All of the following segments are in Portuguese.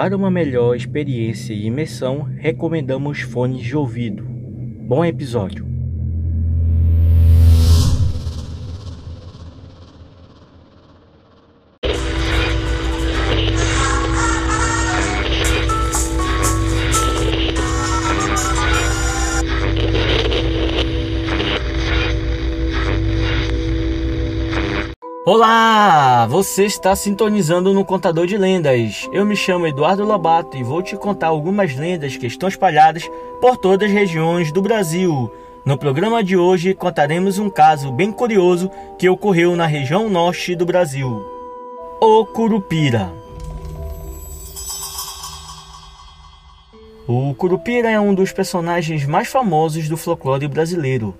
Para uma melhor experiência e imersão, recomendamos fones de ouvido. Bom episódio! Olá! Você está sintonizando no Contador de Lendas. Eu me chamo Eduardo Lobato e vou te contar algumas lendas que estão espalhadas por todas as regiões do Brasil. No programa de hoje contaremos um caso bem curioso que ocorreu na região norte do Brasil. O Curupira. O Curupira é um dos personagens mais famosos do folclore brasileiro.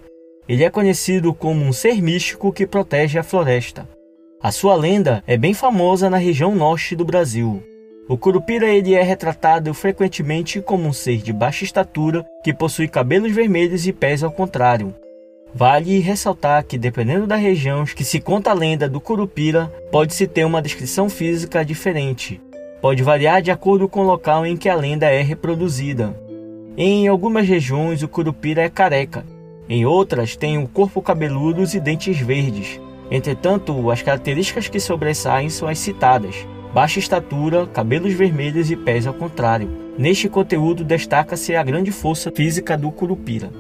Ele é conhecido como um ser místico que protege a floresta. A sua lenda é bem famosa na região norte do Brasil. O Curupira ele é retratado frequentemente como um ser de baixa estatura que possui cabelos vermelhos e pés ao contrário. Vale ressaltar que, dependendo da região que se conta a lenda do Curupira, pode-se ter uma descrição física diferente. Pode variar de acordo com o local em que a lenda é reproduzida. Em algumas regiões, o Curupira é careca, em outras, tem o corpo cabeludo e dentes verdes. Entretanto, as características que sobressaem são as citadas: baixa estatura, cabelos vermelhos e pés ao contrário. Neste conteúdo destaca-se a grande força física do curupira.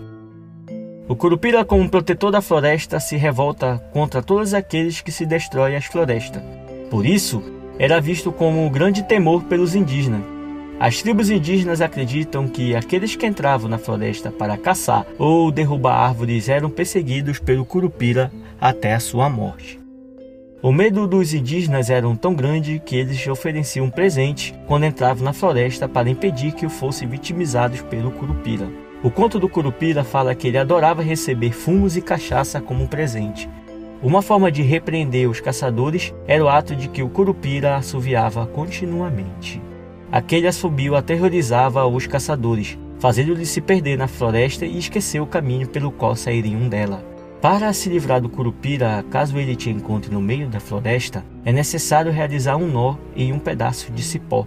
O curupira, como protetor da floresta, se revolta contra todos aqueles que se destroem as florestas. Por isso, era visto como um grande temor pelos indígenas. As tribos indígenas acreditam que aqueles que entravam na floresta para caçar ou derrubar árvores eram perseguidos pelo curupira até a sua morte. O medo dos indígenas era tão grande que eles ofereciam um presente quando entravam na floresta para impedir que fossem vitimizados pelo curupira. O conto do curupira fala que ele adorava receber fumos e cachaça como presente. Uma forma de repreender os caçadores era o ato de que o curupira assoviava continuamente. Aquele assobio aterrorizava os caçadores, fazendo-lhes se perder na floresta e esquecer o caminho pelo qual sairiam dela. Para se livrar do curupira, caso ele te encontre no meio da floresta, é necessário realizar um nó em um pedaço de cipó.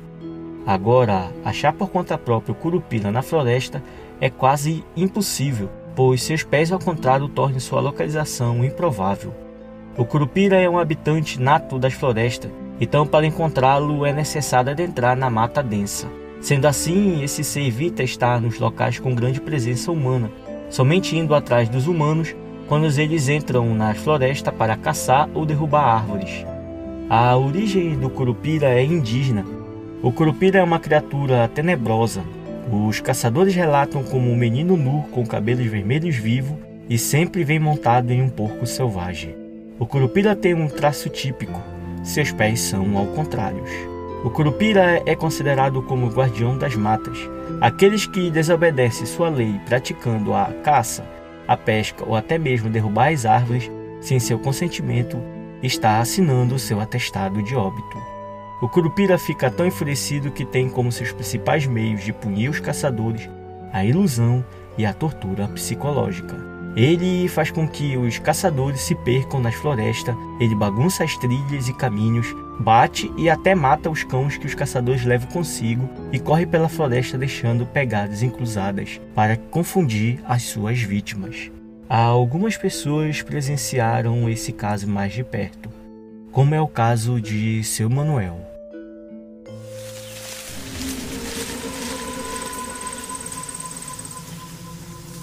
Agora, achar por conta própria o curupira na floresta é quase impossível, pois seus pés ao contrário tornam sua localização improvável. O curupira é um habitante nato das florestas então, para encontrá-lo, é necessário adentrar na mata densa. Sendo assim, esse ser evita estar nos locais com grande presença humana, somente indo atrás dos humanos quando eles entram na floresta para caçar ou derrubar árvores. A origem do curupira é indígena. O curupira é uma criatura tenebrosa. Os caçadores relatam como um menino nu com cabelos vermelhos vivo e sempre vem montado em um porco selvagem. O curupira tem um traço típico, seus pés são ao contrário. O curupira é considerado como o guardião das matas. Aqueles que desobedecem sua lei praticando a caça, a pesca ou até mesmo derrubar as árvores sem seu consentimento está assinando seu atestado de óbito. O curupira fica tão enfurecido que tem como seus principais meios de punir os caçadores a ilusão e a tortura psicológica. Ele faz com que os caçadores se percam nas florestas, ele bagunça as trilhas e caminhos, bate e até mata os cães que os caçadores levam consigo e corre pela floresta deixando pegadas encruzadas para confundir as suas vítimas. Algumas pessoas presenciaram esse caso mais de perto, como é o caso de seu Manuel.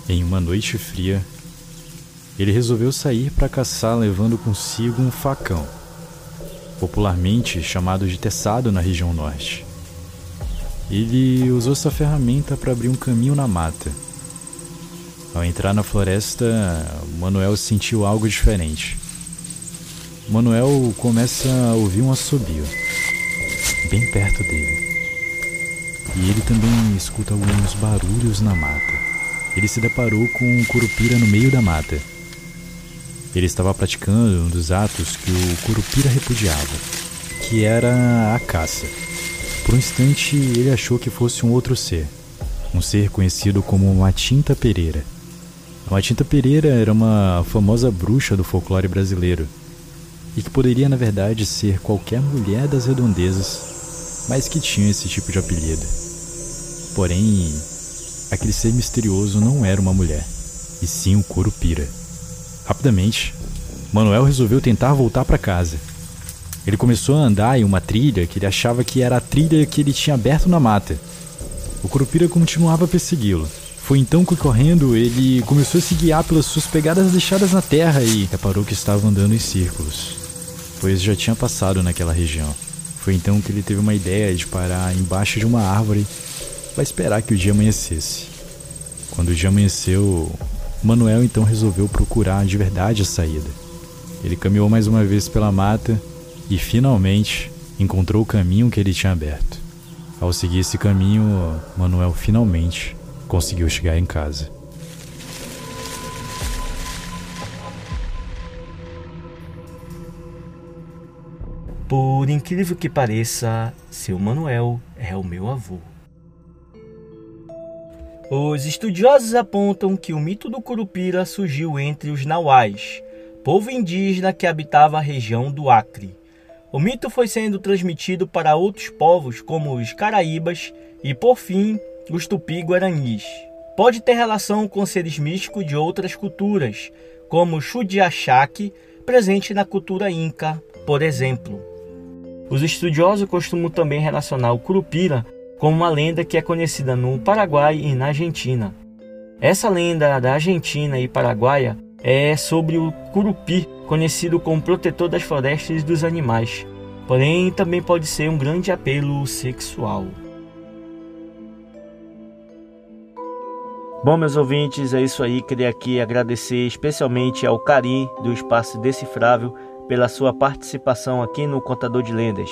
Em uma noite fria, ele resolveu sair para caçar levando consigo um facão, popularmente chamado de teçado na região norte. Ele usou essa ferramenta para abrir um caminho na mata. Ao entrar na floresta, Manuel sentiu algo diferente. Manuel começa a ouvir um assobio, bem perto dele. E ele também escuta alguns barulhos na mata. Ele se deparou com um curupira no meio da mata. Ele estava praticando um dos atos que o Curupira repudiava, que era a caça. Por um instante, ele achou que fosse um outro ser, um ser conhecido como Matinta Pereira. A Matinta Pereira era uma famosa bruxa do folclore brasileiro e que poderia, na verdade, ser qualquer mulher das redondezas mas que tinham esse tipo de apelido. Porém, aquele ser misterioso não era uma mulher, e sim um Curupira. Rapidamente, Manuel resolveu tentar voltar para casa. Ele começou a andar em uma trilha que ele achava que era a trilha que ele tinha aberto na mata. O Curupira continuava a persegui-lo. Foi então que, correndo, ele começou a se guiar pelas suas pegadas deixadas na terra e reparou que estava andando em círculos, pois já tinha passado naquela região. Foi então que ele teve uma ideia de parar embaixo de uma árvore para esperar que o dia amanhecesse. Quando o dia amanheceu, Manuel então resolveu procurar de verdade a saída. Ele caminhou mais uma vez pela mata e finalmente encontrou o caminho que ele tinha aberto. Ao seguir esse caminho, Manuel finalmente conseguiu chegar em casa. Por incrível que pareça, seu Manuel é o meu avô. Os estudiosos apontam que o mito do Curupira surgiu entre os Nauais, povo indígena que habitava a região do Acre. O mito foi sendo transmitido para outros povos, como os Caraíbas e, por fim, os Tupi-Guaranis. Pode ter relação com seres místicos de outras culturas, como o Chudiachaque, presente na cultura inca, por exemplo. Os estudiosos costumam também relacionar o Curupira como uma lenda que é conhecida no Paraguai e na Argentina. Essa lenda da Argentina e paraguaia é sobre o curupi, conhecido como protetor das florestas e dos animais, porém também pode ser um grande apelo sexual. Bom, meus ouvintes, é isso aí. Queria aqui agradecer especialmente ao Karim do Espaço Decifrável pela sua participação aqui no Contador de Lendas.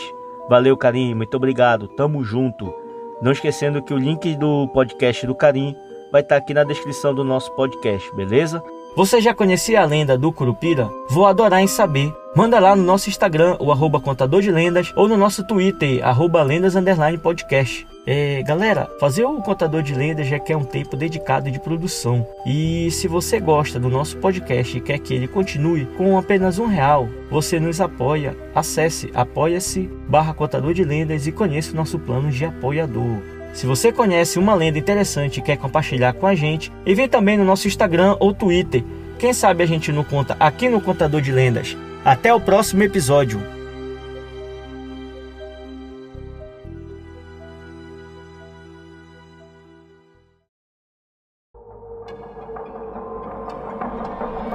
Valeu, Karim, muito obrigado. Tamo junto. Não esquecendo que o link do podcast do Carim vai estar tá aqui na descrição do nosso podcast, beleza? Você já conhecia a lenda do Curupira? Vou adorar em saber. Manda lá no nosso Instagram, o arroba contador de lendas, ou no nosso Twitter, arroba lendas podcast. É, galera, fazer o contador de lendas já quer um tempo dedicado de produção. E se você gosta do nosso podcast e quer que ele continue com apenas um real, você nos apoia. Acesse apoia-se barra contador de lendas e conheça o nosso plano de apoiador. Se você conhece uma lenda interessante e quer compartilhar com a gente, vem também no nosso Instagram ou Twitter. Quem sabe a gente não conta aqui no Contador de Lendas. Até o próximo episódio.